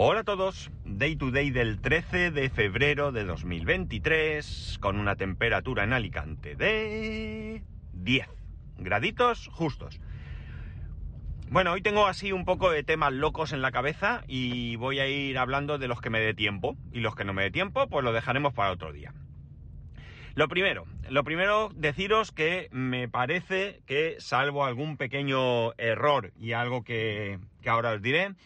Hola a todos, Day to Day del 13 de febrero de 2023 con una temperatura en Alicante de 10 graditos justos. Bueno, hoy tengo así un poco de temas locos en la cabeza y voy a ir hablando de los que me dé tiempo y los que no me dé tiempo pues lo dejaremos para otro día. Lo primero, lo primero deciros que me parece que salvo algún pequeño error y algo que, que ahora os diré,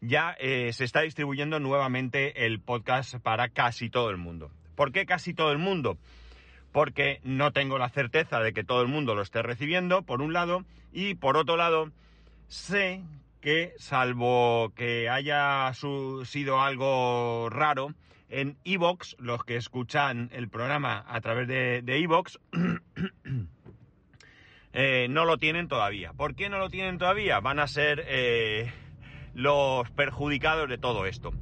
ya eh, se está distribuyendo nuevamente el podcast para casi todo el mundo. ¿Por qué casi todo el mundo? Porque no tengo la certeza de que todo el mundo lo esté recibiendo, por un lado, y por otro lado, sé que, salvo que haya sido algo raro, en Evox, los que escuchan el programa a través de Evox, eh, no lo tienen todavía. ¿Por qué no lo tienen todavía? Van a ser... Eh, los perjudicados de todo esto.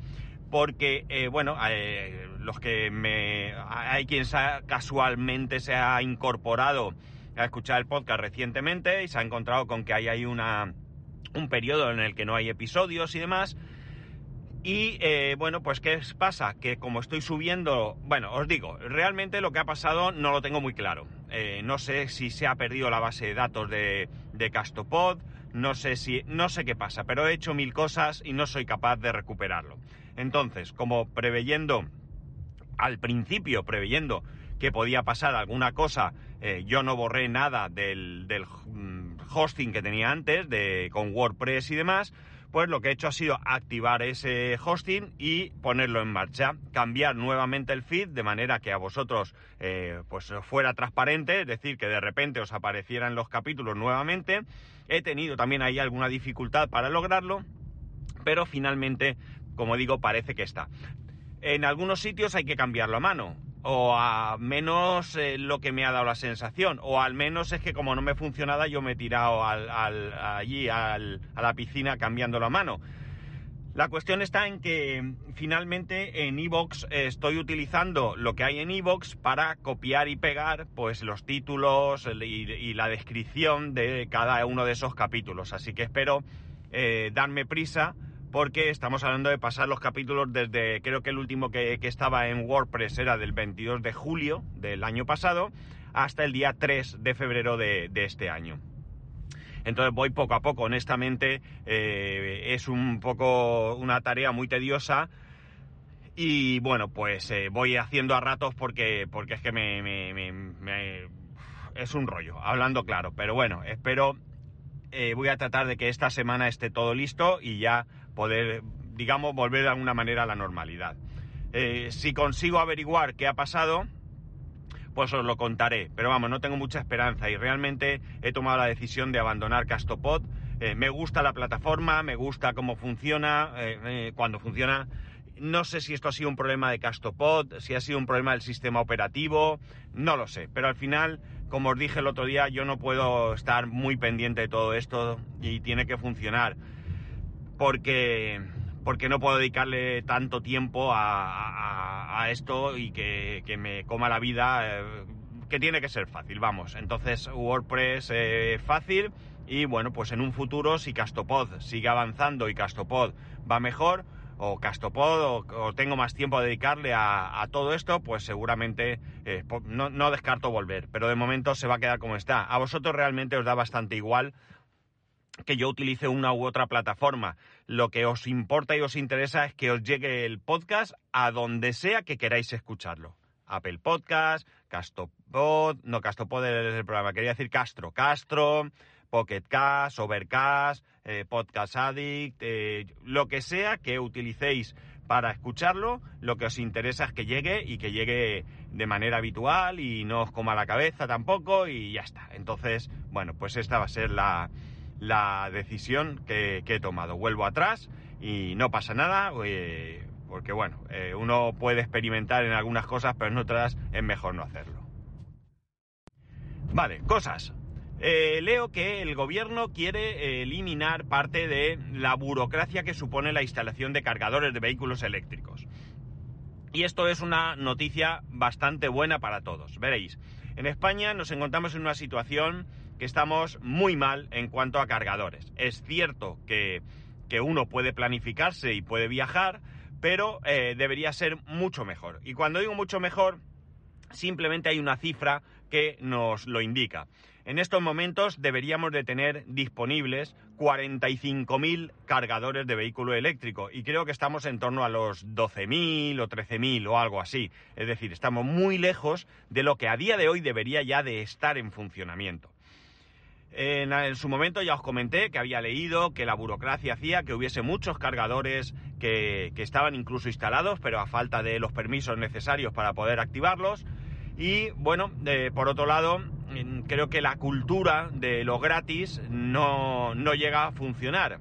Porque, eh, bueno, eh, los que me... Hay quien casualmente se ha incorporado a escuchar el podcast recientemente y se ha encontrado con que hay ahí una, un periodo en el que no hay episodios y demás. Y eh, bueno, pues ¿qué pasa? Que como estoy subiendo, bueno, os digo, realmente lo que ha pasado no lo tengo muy claro. no sé si se ha perdido la base de datos de, de Castopod, no sé si, no sé qué pasa, pero he hecho mil cosas y no soy capaz de recuperarlo. Entonces, como preveyendo, al principio preveyendo que podía pasar alguna cosa, eh, yo no borré nada del, del, mm, hosting que tenía antes, de, con WordPress y demás, pues lo que he hecho ha sido activar ese hosting y ponerlo en marcha, cambiar nuevamente el feed de manera que a vosotros eh, pues fuera transparente, es decir, que de repente os aparecieran los capítulos nuevamente. He tenido también ahí alguna dificultad para lograrlo, pero finalmente, como digo, parece que está. En algunos sitios hay que cambiarlo a mano o a menos eh, lo que me ha dado la sensación, o al menos es que como no me funcionaba yo me he tirado allí a la piscina cambiando a mano. La cuestión está en que finalmente en Evox estoy utilizando lo que hay en Evox para copiar y pegar pues los títulos y, la descripción de cada uno de esos capítulos. Así que espero eh, darme prisa porque estamos hablando de pasar los capítulos desde, creo que el último que, estaba en WordPress era del 22 de julio del año pasado, hasta el día 3 de febrero de, este año. Entonces voy poco a poco, honestamente, eh, es un poco una tarea muy tediosa. Y bueno, pues eh, voy haciendo a ratos porque, porque es que me, es un rollo, hablando claro. Pero bueno, espero, eh, voy a tratar de que esta semana esté todo listo y ya poder, digamos, volver de alguna manera a la normalidad. Eh, si consigo averiguar qué ha pasado, pues os lo contaré. Pero vamos, no tengo mucha esperanza y realmente he tomado la decisión de abandonar Castopod. Eh, me gusta la plataforma, me gusta cómo funciona, eh, cuando funciona. No sé si esto ha sido un problema de Castopod, si ha sido un problema del sistema operativo, no lo sé. Pero al final, como os dije el otro día, yo no puedo estar muy pendiente de todo esto y tiene que funcionar porque, porque no puedo dedicarle tanto tiempo a, esto y que, que, me coma la vida, eh, que tiene que ser fácil, vamos. Entonces WordPress eh, fácil y bueno, pues en un futuro si Castopod sigue avanzando y Castopod va mejor, o Castopod o, tengo más tiempo a dedicarle a, todo esto, pues seguramente eh, no, descarto volver, pero de momento se va a quedar como está. A vosotros realmente os da bastante igual que yo utilice una u otra plataforma. Lo que os importa y os interesa es que os llegue el podcast a donde sea que queráis escucharlo. Apple Podcast, Castopod, no, Castopod es el programa, quería decir Castro, Castro, Pocket Cast, Overcast, eh, Podcast Addict, eh, lo que sea que utilicéis para escucharlo, lo que os interesa es que llegue y que llegue de manera habitual y no os coma la cabeza tampoco y ya está. Entonces, bueno, pues esta va a ser la, la decisión que, he tomado. Vuelvo atrás y no pasa nada, eh, porque bueno, eh, uno puede experimentar en algunas cosas, pero en otras es mejor no hacerlo. Vale, cosas. Eh, leo que el gobierno quiere eliminar parte de la burocracia que supone la instalación de cargadores de vehículos eléctricos. Y esto es una noticia bastante buena para todos. Veréis, en España nos encontramos en una situación que estamos muy mal en cuanto a cargadores. Es cierto que, que uno puede planificarse y puede viajar, pero eh, debería ser mucho mejor. Y cuando digo mucho mejor, simplemente hay una cifra que nos lo indica. En estos momentos deberíamos de tener disponibles 45.000 cargadores de vehículo eléctrico y creo que estamos en torno a los 12.000 o 13.000 o algo así. Es decir, estamos muy lejos de lo que a día de hoy debería ya de estar en funcionamiento. En, su momento ya os comenté que había leído que la burocracia hacía que hubiese muchos cargadores que, estaban incluso instalados, pero a falta de los permisos necesarios para poder activarlos. Y bueno, por otro lado, creo que la cultura de lo gratis no, llega a funcionar.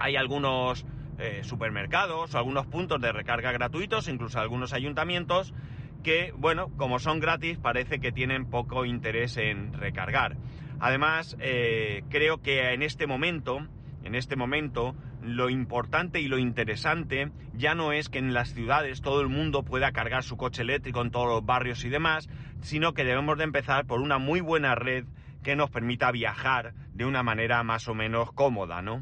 Hay algunos eh, supermercados o algunos puntos de recarga gratuitos, incluso algunos ayuntamientos, que, bueno, como son gratis, parece que tienen poco interés en recargar. Además, eh, creo que en este momento, en este momento, lo importante y lo interesante ya no es que en las ciudades todo el mundo pueda cargar su coche eléctrico en todos los barrios y demás, sino que debemos de empezar por una muy buena red que nos permita viajar de una manera más o menos cómoda, ¿no?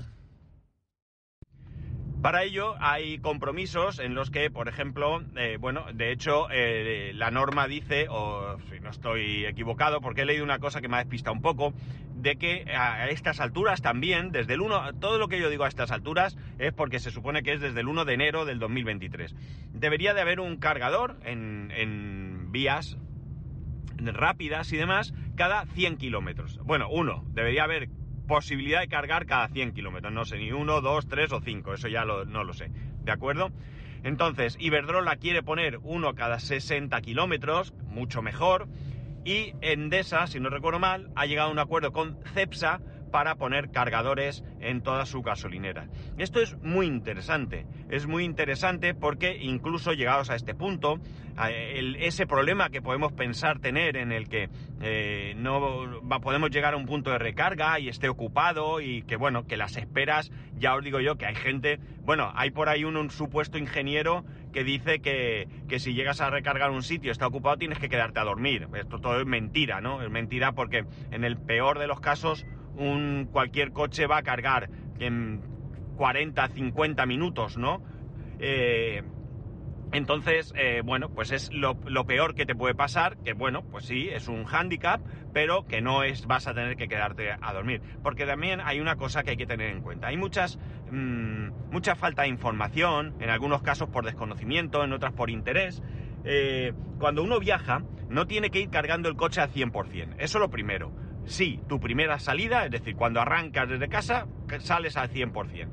Para ello hay compromisos en los que, por ejemplo, eh, bueno, de hecho eh, la norma dice, o si no estoy equivocado, porque he leído una cosa que me ha despistado un poco, de que a estas alturas también, desde el 1, todo lo que yo digo a estas alturas es porque se supone que es desde el 1 de enero del 2023. Debería de haber un cargador en, en vías rápidas y demás cada 100 kilómetros. Bueno, uno, debería haber posibilidad de cargar cada 100 kilómetros. No sé, ni uno, dos, tres o cinco, eso ya no lo sé. ¿De acuerdo? Entonces, Iberdrola quiere poner uno cada 60 kilómetros, mucho mejor. Y Endesa, si no recuerdo mal, ha llegado a un acuerdo con Cepsa para poner cargadores en toda su gasolinera. Esto es muy interesante, es muy interesante porque incluso llegados a este punto, ese problema que podemos pensar tener en el que eh, no podemos llegar a un punto de recarga y esté ocupado y que bueno, que las esperas, ya os digo yo que hay gente, bueno, hay por ahí un, supuesto ingeniero que dice que, que, si llegas a recargar un sitio está ocupado tienes que quedarte a dormir. Esto todo es mentira, ¿no? Es mentira porque en el peor de los casos un, cualquier coche va a cargar en 40, 50 minutos, ¿no? Eh, entonces, eh, bueno, pues es lo, peor que te puede pasar, que bueno, pues sí, es un hándicap, pero que no es vas a tener que quedarte a dormir. Porque también hay una cosa que hay que tener en cuenta. Hay muchas, mm, mucha falta de información, en algunos casos por desconocimiento, en otras por interés. Eh, cuando uno viaja, no tiene que ir cargando el coche al 100%. Eso es lo primero sí, tu primera salida, es decir, cuando arrancas desde casa, sales al 100%.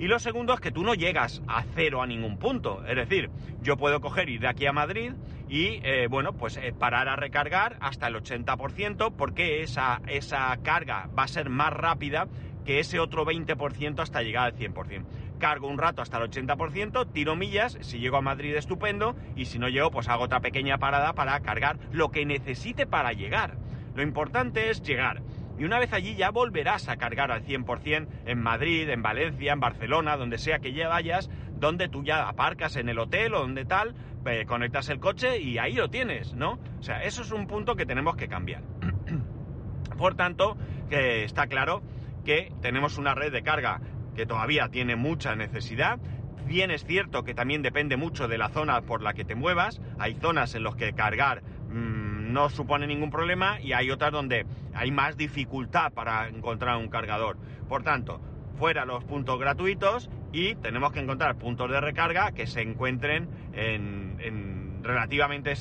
Y lo segundo es que tú no llegas a cero a ningún punto. Es decir, yo puedo coger ir de aquí a Madrid y, eh, bueno, pues eh, parar a recargar hasta el 80% porque esa, esa carga va a ser más rápida que ese otro 20% hasta llegar al 100%. Cargo un rato hasta el 80%, tiro millas, si llego a Madrid estupendo y si no llego pues hago otra pequeña parada para cargar lo que necesite para llegar. Lo importante es llegar. Y una vez allí ya volverás a cargar al 100% en Madrid, en Valencia, en Barcelona, donde sea que ya vayas, donde tú ya aparcas en el hotel o donde tal, eh, conectas el coche y ahí lo tienes, ¿no? O sea, eso es un punto que tenemos que cambiar. Por tanto, está claro que tenemos una red de carga que todavía tiene mucha necesidad. Bien es cierto que también depende mucho de la zona por la que te muevas. Hay zonas en las que cargar mm, no supone ningún problema y hay otras donde hay más dificultad para encontrar un cargador. Por tanto, fuera los puntos gratuitos y tenemos que encontrar puntos de recarga que se encuentren en, relativamente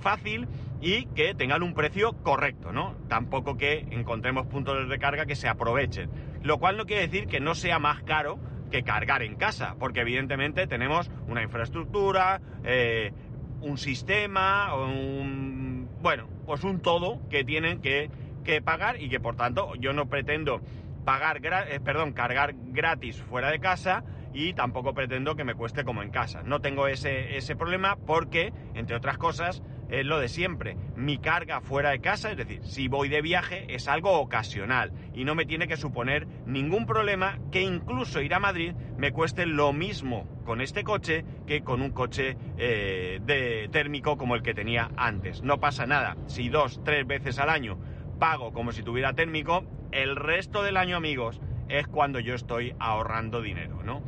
fácil y que tengan un precio correcto, ¿no? Tampoco que encontremos puntos de recarga que se aprovechen. Lo cual no quiere decir que no sea más caro que cargar en casa, porque evidentemente tenemos una infraestructura, eh, un sistema, un, bueno, pues un todo que tienen que, pagar y que por tanto yo no pretendo pagar, eh, perdón, cargar gratis fuera de casa y tampoco pretendo que me cueste como en casa. No tengo ese, ese problema porque, entre otras cosas, es lo de siempre. Mi carga fuera de casa, es decir, si voy de viaje, es algo ocasional y no me tiene que suponer ningún problema que incluso ir a Madrid me cueste lo mismo con este coche que con un coche eh, de térmico como el que tenía antes. No pasa nada. Si dos, tres veces al año pago como si tuviera térmico, el resto del año, amigos, es cuando yo estoy ahorrando dinero, ¿no?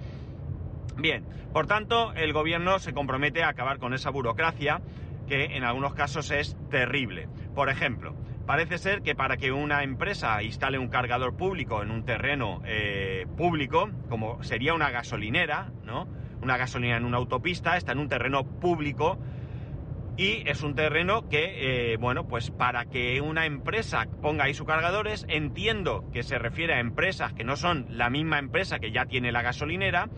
Bien, por tanto, el gobierno se compromete a acabar con esa burocracia que en algunos casos es terrible. Por ejemplo, parece ser que para que una empresa instale un cargador público en un terreno eh, público, como sería una gasolinera, ¿no? Una gasolinera en una autopista, está en un terreno público y es un terreno que, eh, bueno, pues para que una empresa ponga ahí sus cargadores, entiendo que se refiere a empresas que no son la misma empresa que ya tiene la gasolinera,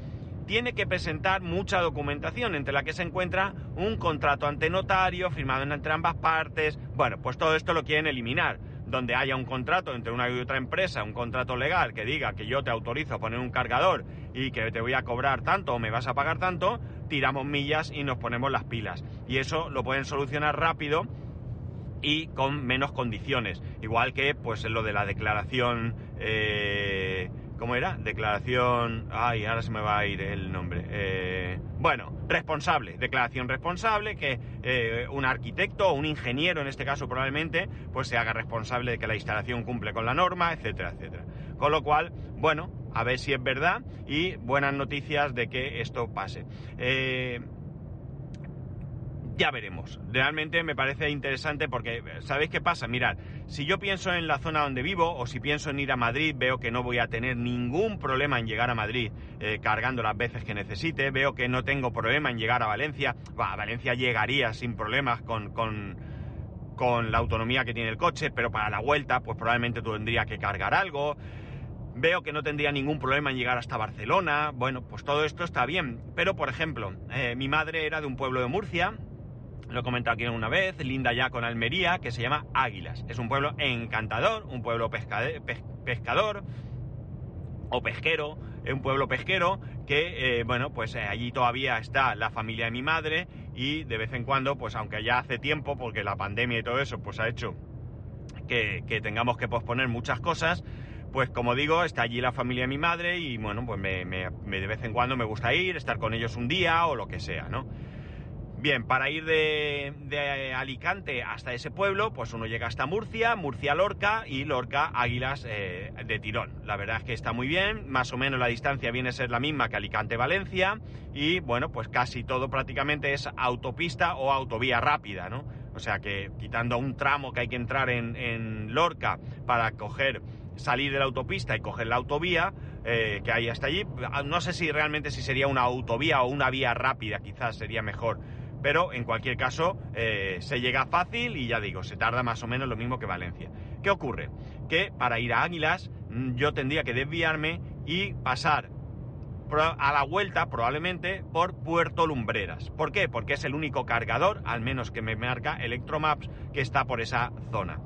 tiene que presentar mucha documentación, entre la que se encuentra un contrato ante notario firmado entre ambas partes. Bueno, pues todo esto lo quieren eliminar. Donde haya un contrato entre una y otra empresa, un contrato legal que diga que yo te autorizo a poner un cargador y que te voy a cobrar tanto o me vas a pagar tanto, tiramos millas y nos ponemos las pilas. Y eso lo pueden solucionar rápido y con menos condiciones. Igual que pues lo de la declaración eh, ¿Cómo era? Declaración... Ay, ahora se me va a ir el nombre. Eh, bueno, responsable. Declaración responsable, que eh, un arquitecto o un ingeniero, en este caso probablemente, pues se haga responsable de que la instalación cumple con la norma, etcétera, etcétera. Con lo cual, bueno, a ver si es verdad y buenas noticias de que esto pase. Eh, ya veremos. Realmente me parece interesante porque, ¿sabéis qué pasa? Mirad, si yo pienso en la zona donde vivo o si pienso en ir a Madrid, veo que no voy a tener ningún problema en llegar a Madrid eh, cargando las veces que necesite, veo que no tengo problema en llegar a Valencia, a Valencia llegaría sin problemas con, con, con la autonomía que tiene el coche, pero para la vuelta pues probablemente tendría que cargar algo. Veo que no tendría ningún problema en llegar hasta Barcelona. Bueno, pues todo esto está bien. Pero, por ejemplo, eh, mi madre era de un pueblo de Murcia, lo he comentado aquí una vez, linda ya con Almería, que se llama Águilas. Es un pueblo encantador, un pueblo pescador o pesquero, un pueblo pesquero que, eh, bueno, pues eh, allí todavía está la familia de mi madre y de vez en cuando, pues aunque ya hace tiempo, porque la pandemia y todo eso, pues ha hecho que, tengamos que posponer muchas cosas, pues como digo, está allí la familia de mi madre y bueno, pues me, de vez en cuando me gusta ir, estar con ellos un día o lo que sea, ¿no? Bien, para ir de, Alicante hasta ese pueblo, pues uno llega hasta Murcia, Murcia Lorca y Lorca Águilas eh, de Tirón. La verdad es que está muy bien, más o menos la distancia viene a ser la misma que Alicante-Valencia y bueno, pues casi todo prácticamente es autopista o autovía rápida, ¿no? O sea que quitando un tramo que hay que entrar en, Lorca para coger, salir de la autopista y coger la autovía, eh, que hay hasta allí. No sé si realmente si sería una autovía o una vía rápida, quizás sería mejor pero en cualquier caso eh, se llega fácil y ya digo, se tarda más o menos lo mismo que Valencia. ¿Qué ocurre? Que para ir a Águilas mm, yo tendría que desviarme y pasar a la vuelta probablemente por Puerto Lumbreras. ¿Por qué? Porque es el único cargador, al menos que me marca Electromaps, que está por esa zona.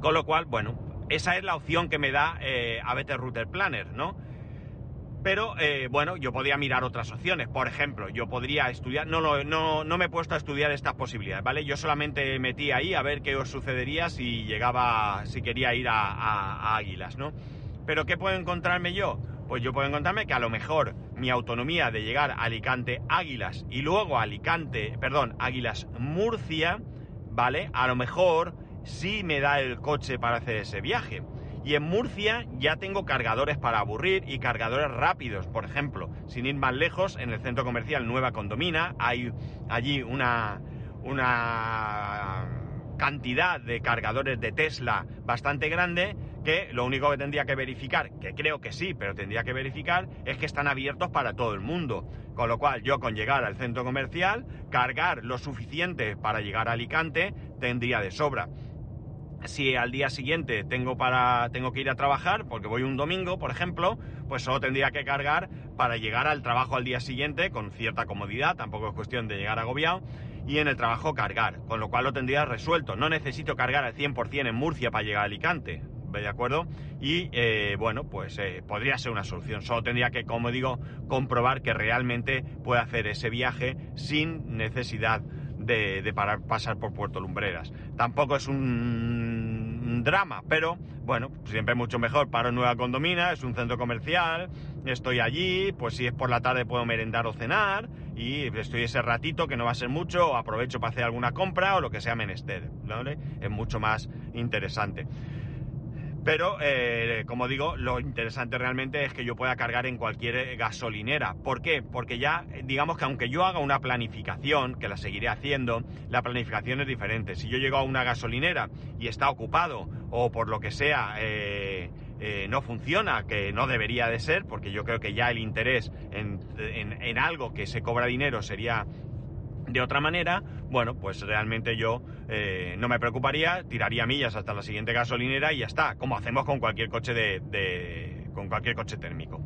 Con lo cual, bueno, esa es la opción que me da eh, ABT Router Planner, ¿no? Pero eh, bueno, yo podría mirar otras opciones. Por ejemplo, yo podría estudiar. No, no, no me he puesto a estudiar estas posibilidades, ¿vale? Yo solamente metí ahí a ver qué os sucedería si llegaba. si quería ir a, Águilas, ¿no? Pero ¿qué puedo encontrarme yo? Pues yo puedo encontrarme que a lo mejor mi autonomía de llegar a Alicante Águilas y luego a Alicante, perdón, Águilas Murcia, ¿vale? A lo mejor sí me da el coche para hacer ese viaje. Y en Murcia ya tengo cargadores para aburrir y cargadores rápidos. Por ejemplo, sin ir más lejos, en el centro comercial Nueva Condomina hay allí una, cantidad de cargadores de Tesla bastante grande que lo único que tendría que verificar, que creo que sí, pero tendría que verificar, es que están abiertos para todo el mundo. Con lo cual yo con llegar al centro comercial, cargar lo suficiente para llegar a Alicante, tendría de sobra si al día siguiente tengo, para, tengo que ir a trabajar, porque voy un domingo, por ejemplo, pues solo tendría que cargar para llegar al trabajo al día siguiente con cierta comodidad, tampoco es cuestión de llegar agobiado, y en el trabajo cargar, con lo cual lo tendría resuelto. No necesito cargar al 100% en Murcia para llegar a Alicante, ¿de acuerdo? Y eh, bueno, pues eh, podría ser una solución. Solo tendría que, como digo, comprobar que realmente puede hacer ese viaje sin necesidad de, pasar por Puerto Lumbreras. Tampoco es un drama, pero bueno, siempre mucho mejor. Paro en Nueva Condomina, es un centro comercial, estoy allí, pues si es por la tarde puedo merendar o cenar y estoy ese ratito que no va a ser mucho, aprovecho para hacer alguna compra o lo que sea menester, Es mucho más interesante. Pero, eh, como digo, lo interesante realmente es que yo pueda cargar en cualquier gasolinera. ¿Por qué? Porque ya, digamos que aunque yo haga una planificación, que la seguiré haciendo, la planificación es diferente. Si yo llego a una gasolinera y está ocupado o por lo que sea eh, eh, no funciona, que no debería de ser, porque yo creo que ya el interés en, en algo que se cobra dinero sería de otra manera, bueno, pues realmente yo eh, no me preocuparía, tiraría millas hasta la siguiente gasolinera y ya está, como hacemos con cualquier coche de, con cualquier coche térmico.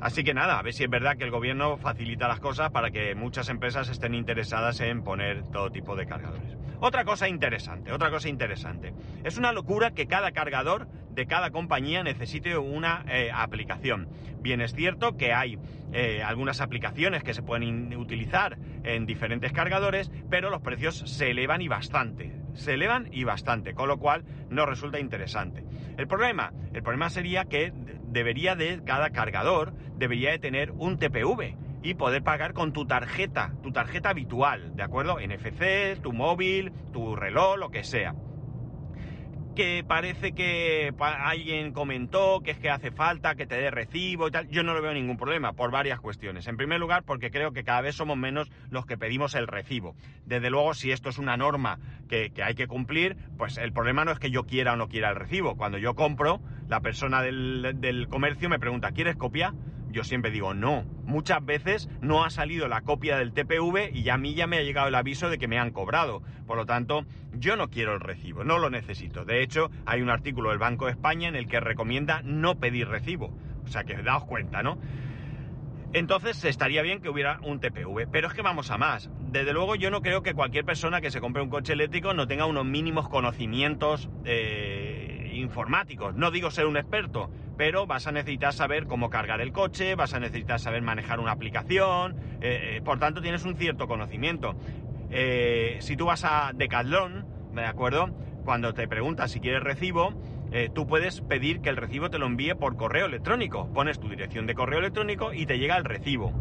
Así que nada, a ver si es verdad que el gobierno facilita las cosas para que muchas empresas estén interesadas en poner todo tipo de cargadores. Otra cosa interesante, otra cosa interesante. Es una locura que cada cargador de cada compañía necesite una eh, aplicación. Bien es cierto que hay eh, algunas aplicaciones que se pueden utilizar en diferentes cargadores, pero los precios se elevan y bastante. Se elevan y bastante, con lo cual no resulta interesante. El problema, el problema sería que debería de cada cargador debería de tener un TPV y poder pagar con tu tarjeta, tu tarjeta habitual, ¿de acuerdo? NFC, tu móvil, tu reloj, lo que sea. Que parece que alguien comentó que es que hace falta que te dé recibo y tal. Yo no lo veo ningún problema por varias cuestiones. En primer lugar, porque creo que cada vez somos menos los que pedimos el recibo. Desde luego, si esto es una norma que, hay que cumplir, pues el problema no es que yo quiera o no quiera el recibo. Cuando yo compro, la persona del, del comercio me pregunta, ¿quieres copia? Yo siempre digo no. Muchas veces no ha salido la copia del TPV y ya a mí ya me ha llegado el aviso de que me han cobrado. Por lo tanto, yo no quiero el recibo, no lo necesito. De hecho, hay un artículo del Banco de España en el que recomienda no pedir recibo. O sea que daos cuenta, ¿no? Entonces estaría bien que hubiera un TPV. Pero es que vamos a más. Desde luego yo no creo que cualquier persona que se compre un coche eléctrico no tenga unos mínimos conocimientos eh, informáticos. No digo ser un experto, pero vas a necesitar saber cómo cargar el coche, vas a necesitar saber manejar una aplicación, eh, eh, por tanto tienes un cierto conocimiento. Eh, si tú vas a Decathlon, ¿de acuerdo? Cuando te preguntas si quieres recibo, tú puedes pedir que el recibo te lo envíe por correo electrónico. Pones tu dirección de correo electrónico y te llega el recibo.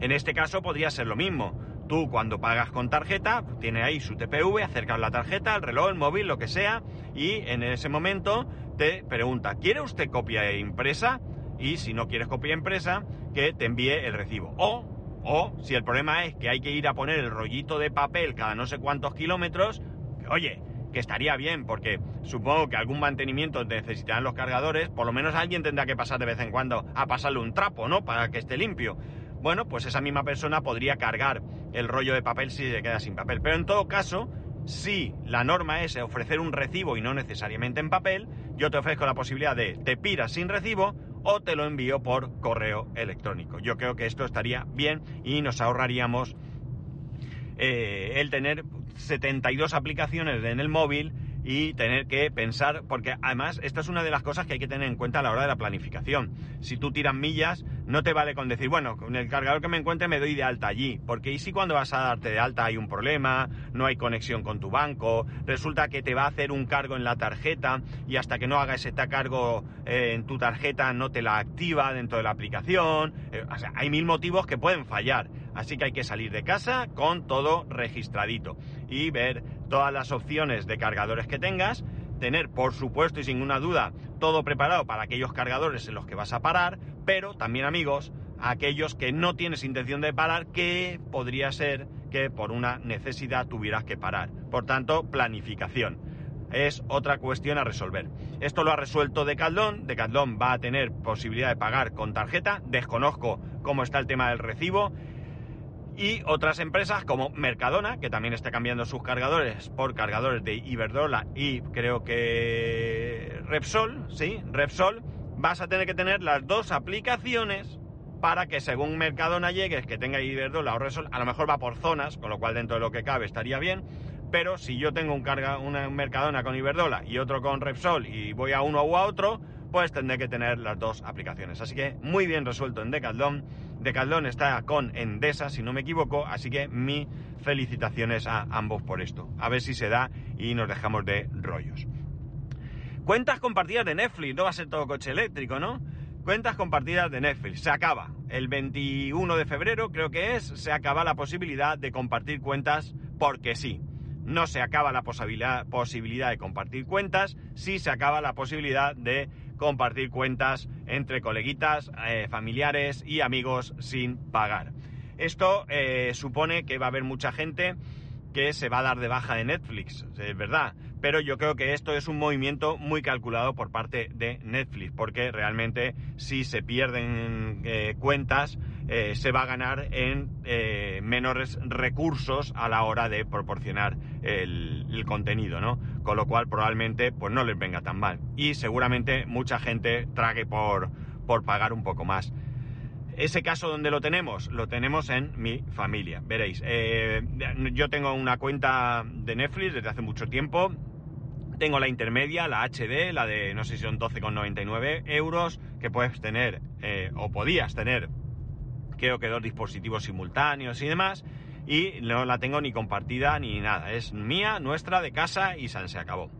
En este caso podría ser lo mismo. Tú cuando pagas con tarjeta, tiene ahí su TPV, acercas la tarjeta, el reloj, el móvil, lo que sea, y en ese momento te pregunta, ¿quiere usted copia impresa? Y si no quieres copia impresa, que te envíe el recibo. O, o, si el problema es que hay que ir a poner el rollito de papel cada no sé cuántos kilómetros, oye, que estaría bien, porque supongo que algún mantenimiento necesitarán los cargadores, por lo menos alguien tendrá que pasar de vez en cuando a pasarle un trapo, ¿no? Para que esté limpio. Bueno, pues esa misma persona podría cargar el rollo de papel si se queda sin papel. Pero en todo caso, si la norma es ofrecer un recibo y no necesariamente en papel, yo te ofrezco la posibilidad de te piras sin recibo o te lo envío por correo electrónico. Yo creo que esto estaría bien y nos ahorraríamos eh, el tener 72 aplicaciones en el móvil y tener que pensar, porque además esta es una de las cosas que hay que tener en cuenta a la hora de la planificación. Si tú tiras millas, no te vale con decir, bueno, con el cargador que me encuentre me doy de alta allí, porque ¿y si cuando vas a darte de alta hay un problema, no hay conexión con tu banco, resulta que te va a hacer un cargo en la tarjeta y hasta que no haga ese cargo eh, en tu tarjeta no te la activa dentro de la aplicación, eh, o sea, hay mil motivos que pueden fallar, así que hay que salir de casa con todo registradito y ver todas las opciones de cargadores que tengas, tener por supuesto y sin ninguna duda todo preparado para aquellos cargadores en los que vas a parar, pero también amigos, aquellos que no tienes intención de parar, que podría ser que por una necesidad tuvieras que parar. Por tanto, planificación. Es otra cuestión a resolver. Esto lo ha resuelto Decathlon. Decathlon va a tener posibilidad de pagar con tarjeta. Desconozco cómo está el tema del recibo y otras empresas como Mercadona, que también está cambiando sus cargadores por cargadores de Iberdrola y creo que Repsol, sí, Repsol, vas a tener que tener las dos aplicaciones para que según Mercadona llegues, que tenga Iberdrola o Repsol, a lo mejor va por zonas, con lo cual dentro de lo que cabe estaría bien, pero si yo tengo un, carga, una Mercadona con Iberdrola y otro con Repsol y voy a uno u a otro, pues tendré que tener las dos aplicaciones. Así que muy bien resuelto en Decathlon Decathlon está con Endesa, si no me equivoco, así que mi felicitaciones a ambos por esto. A ver si se da y nos dejamos de rollos. Cuentas compartidas de Netflix, no va a ser todo coche eléctrico, ¿no? Cuentas compartidas de Netflix, se acaba. El 21 de febrero creo que es, se acaba la posibilidad de compartir cuentas porque sí. No se acaba la posibilidad, posibilidad de compartir cuentas, sí se acaba la posibilidad de compartir cuentas entre coleguitas, eh, familiares y amigos sin pagar. Esto eh, supone que va a haber mucha gente que se va a dar de baja de Netflix, es verdad, pero yo creo que esto es un movimiento muy calculado por parte de Netflix, porque realmente si se pierden eh, cuentas se va a ganar en menores recursos a la hora de proporcionar el, contenido, ¿no? Con lo cual probablemente pues no les venga tan mal y seguramente mucha gente trague por, por pagar un poco más. Ese caso donde lo tenemos, lo tenemos en mi familia. Veréis, eh, yo tengo una cuenta de Netflix desde hace mucho tiempo. Tengo la intermedia, la HD, la de no sé si son 12,99 euros, que puedes tener, eh, o podías tener, creo que dos dispositivos simultáneos y demás. Y no la tengo ni compartida ni nada. Es mía, nuestra, de casa y se acabó.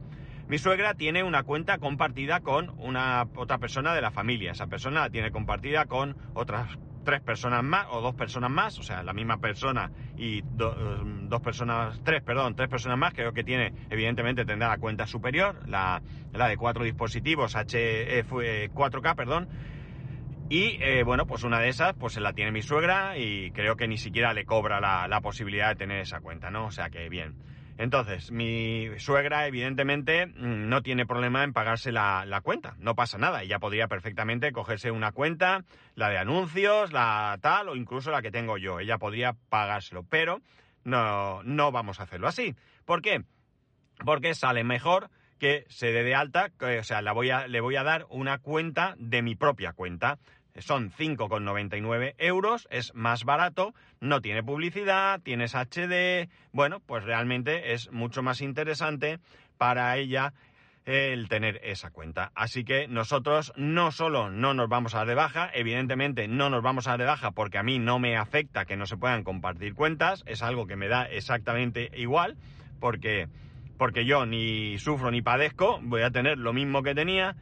Mi suegra tiene una cuenta compartida con una otra persona de la familia. Esa persona la tiene compartida con otras tres personas más o dos personas más, o sea, la misma persona y dos personas, tres, perdón, tres personas más, creo que tiene, evidentemente tendrá la cuenta superior, la, la de cuatro dispositivos H, 4K, perdón. Y eh, bueno, pues una de esas, pues se la tiene mi suegra y creo que ni siquiera le cobra la, la posibilidad de tener esa cuenta, ¿no? O sea que bien. Entonces, mi suegra, evidentemente, mm, no tiene problema en pagarse la, cuenta. No pasa nada. Ella podría perfectamente cogerse una cuenta, la de anuncios, la tal, o incluso la que tengo yo. Ella podría pagárselo. Pero no, no vamos a hacerlo así. ¿Por qué? Porque sale mejor que se dé de alta, o sea, la voy a, le voy a dar una cuenta de mi propia cuenta son 5,99 euros, es más barato, no tiene publicidad, tienes HD, bueno, pues realmente es mucho más interesante para ella el tener esa cuenta. Así que nosotros no solo no nos vamos a dar de baja, evidentemente no nos vamos a dar de baja porque a mí no me afecta que no se puedan compartir cuentas, es algo que me da exactamente igual, porque, porque yo ni sufro ni padezco, voy a tener lo mismo que tenía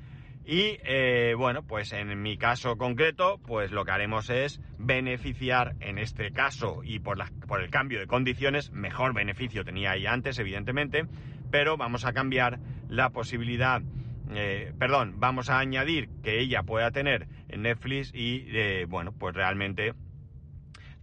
y eh, bueno, pues en mi caso concreto, pues lo que haremos es beneficiar en este caso y por, la, por el cambio de condiciones, mejor beneficio tenía ahí antes, evidentemente, pero vamos a cambiar la posibilidad, eh, perdón, vamos a añadir que ella pueda tener en Netflix y eh, bueno, pues realmente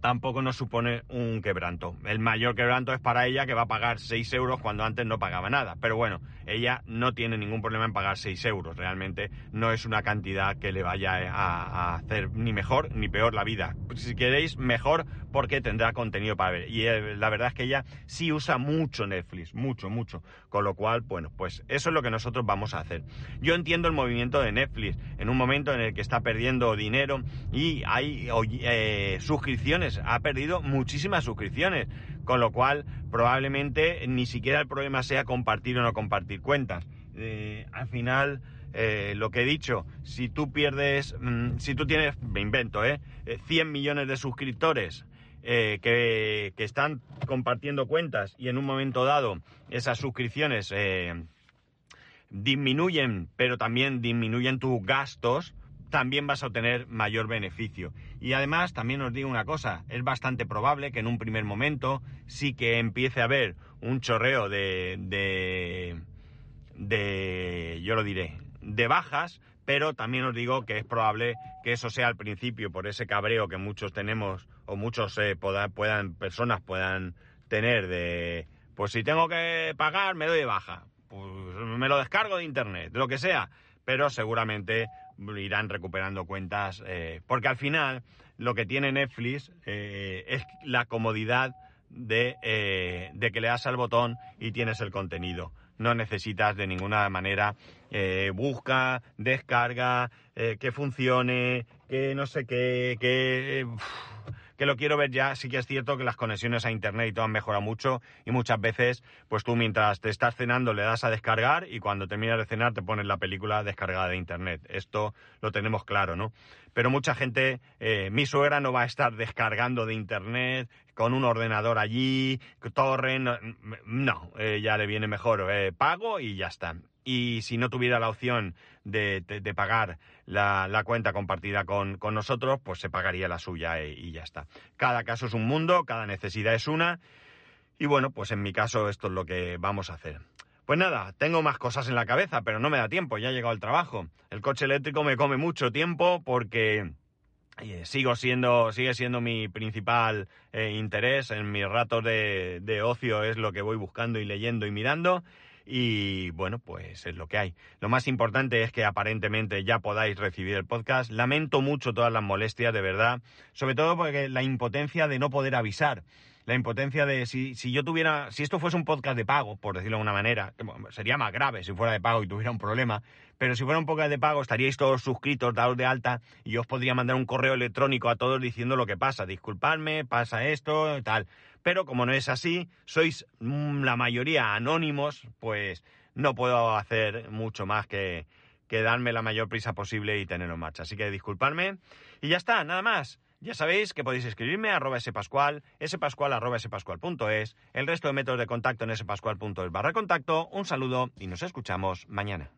tampoco nos supone un quebranto. El mayor quebranto es para ella que va a pagar 6 euros cuando antes no pagaba nada. Pero bueno, ella no tiene ningún problema en pagar 6 euros. Realmente no es una cantidad que le vaya a, hacer ni mejor ni peor la vida. Si queréis, mejor porque tendrá contenido para ver. Y eh, la verdad es que ella sí usa mucho Netflix, mucho, mucho. Con lo cual, bueno, pues eso es lo que nosotros vamos a hacer. Yo entiendo el movimiento de Netflix en un momento en el que está perdiendo dinero y hay eh, suscripciones ha perdido muchísimas suscripciones, con lo cual probablemente ni siquiera el problema sea compartir o no compartir cuentas. Eh, al final, eh, lo que he dicho, si tú pierdes, mm, si tú tienes, me invento, ¿eh? 100 millones de suscriptores que, están compartiendo cuentas y en un momento dado esas suscripciones disminuyen, pero también disminuyen tus gastos, también vas a obtener mayor beneficio. Y además, también os digo una cosa, es bastante probable que en un primer momento sí que empiece a haber un chorreo de, de, de yo lo diré, de bajas, pero también os digo que es probable que eso sea al principio por ese cabreo que muchos tenemos o muchos eh, puedan, personas puedan tener de, pues si tengo que pagar me doy de baja, pues me lo descargo de internet, lo que sea, pero seguramente irán recuperando cuentas, eh, porque al final lo que tiene Netflix eh, es la comodidad de, eh, de, que le das al botón y tienes el contenido. No necesitas de ninguna manera busca, descarga, que funcione, que no sé qué, que que lo quiero ver ya, sí que es cierto que las conexiones a internet y todo han mejorado mucho y muchas veces, pues tú mientras te estás cenando le das a descargar y cuando terminas de cenar te pones la película descargada de internet. Esto lo tenemos claro, ¿no? Pero mucha gente, eh, mi suegra no va a estar descargando de internet con un ordenador allí, torre, no, no ya le viene mejor eh, pago y ya está y si no tuviera la opción de, pagar la, cuenta compartida con, nosotros, pues se pagaría la suya y, ya está. Cada caso es un mundo, cada necesidad es una. Y bueno, pues en mi caso esto es lo que vamos a hacer. Pues nada, tengo más cosas en la cabeza, pero no me da tiempo, ya ha llegado el trabajo. El coche eléctrico me come mucho tiempo porque sigo siendo, sigue siendo mi principal eh, interés. En mis ratos de, de ocio es lo que voy buscando y leyendo y mirando. Y bueno, pues es lo que hay. Lo más importante es que aparentemente ya podáis recibir el podcast. Lamento mucho todas las molestias, de verdad. Sobre todo porque la impotencia de no poder avisar la impotencia de si, si, yo tuviera, si esto fuese un podcast de pago, por decirlo de alguna manera, sería más grave si fuera de pago y tuviera un problema, pero si fuera un podcast de pago estaríais todos suscritos, dados de alta, y yo os podría mandar un correo electrónico a todos diciendo lo que pasa, disculpadme, pasa esto, tal. Pero como no es así, sois mm, la mayoría anónimos, pues no puedo hacer mucho más que, que darme la mayor prisa posible y tenerlo en marcha. Así que disculpadme. Y ya está, nada más. Ya sabéis que podéis escribirme a arroba spascual, spascual arroba spascual.es, el resto de métodos de contacto en spascual.es barra contacto. Un saludo y nos escuchamos mañana.